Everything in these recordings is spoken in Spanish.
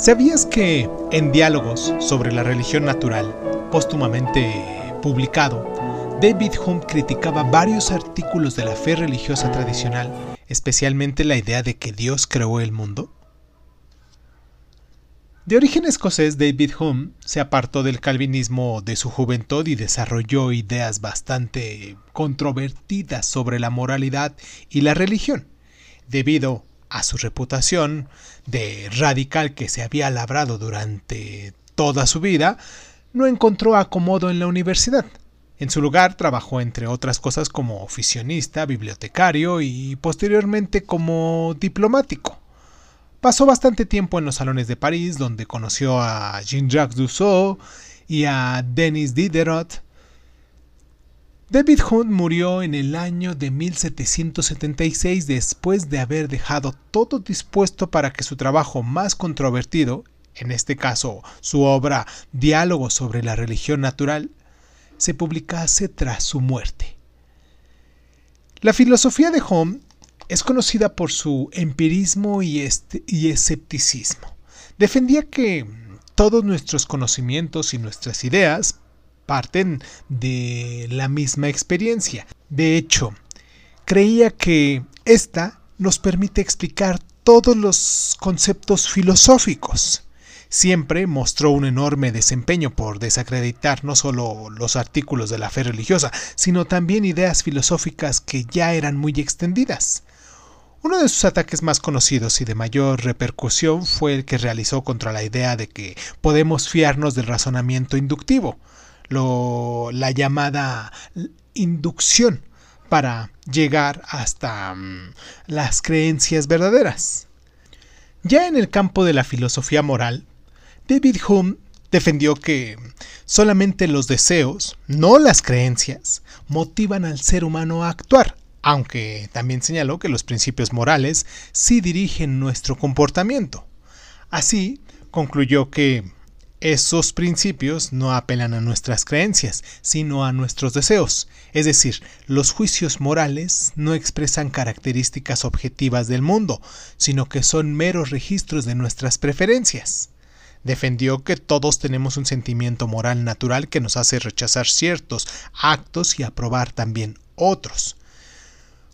¿Sabías que en Diálogos sobre la religión natural, póstumamente publicado, David Hume criticaba varios artículos de la fe religiosa tradicional, especialmente la idea de que Dios creó el mundo? De origen escocés, David Hume se apartó del calvinismo de su juventud y desarrolló ideas bastante controvertidas sobre la moralidad y la religión, debido a su reputación de radical que se había labrado durante toda su vida, no encontró acomodo en la universidad. En su lugar trabajó entre otras cosas como oficionista, bibliotecario y posteriormente como diplomático. Pasó bastante tiempo en los salones de París, donde conoció a Jean-Jacques Rousseau y a Denis Diderot, David Hume murió en el año de 1776 después de haber dejado todo dispuesto para que su trabajo más controvertido, en este caso su obra Diálogo sobre la religión natural, se publicase tras su muerte. La filosofía de Hume es conocida por su empirismo y, y escepticismo. Defendía que todos nuestros conocimientos y nuestras ideas parten de la misma experiencia. De hecho, creía que esta nos permite explicar todos los conceptos filosóficos. Siempre mostró un enorme desempeño por desacreditar no solo los artículos de la fe religiosa, sino también ideas filosóficas que ya eran muy extendidas. Uno de sus ataques más conocidos y de mayor repercusión fue el que realizó contra la idea de que podemos fiarnos del razonamiento inductivo, lo, la llamada inducción para llegar hasta mm, las creencias verdaderas. Ya en el campo de la filosofía moral, David Hume defendió que solamente los deseos, no las creencias, motivan al ser humano a actuar, aunque también señaló que los principios morales sí dirigen nuestro comportamiento. Así, concluyó que esos principios no apelan a nuestras creencias, sino a nuestros deseos. Es decir, los juicios morales no expresan características objetivas del mundo, sino que son meros registros de nuestras preferencias. Defendió que todos tenemos un sentimiento moral natural que nos hace rechazar ciertos actos y aprobar también otros.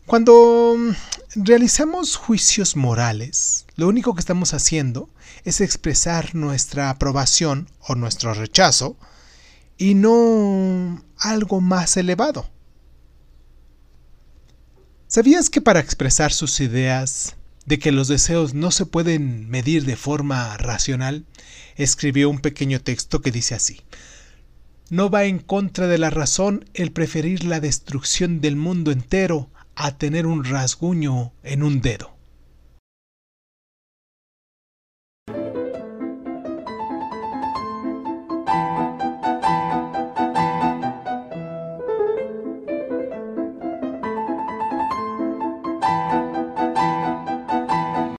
Cuando mm, realizamos juicios morales, lo único que estamos haciendo es expresar nuestra aprobación o nuestro rechazo y no algo más elevado. ¿Sabías que para expresar sus ideas de que los deseos no se pueden medir de forma racional, escribió un pequeño texto que dice así, no va en contra de la razón el preferir la destrucción del mundo entero a tener un rasguño en un dedo.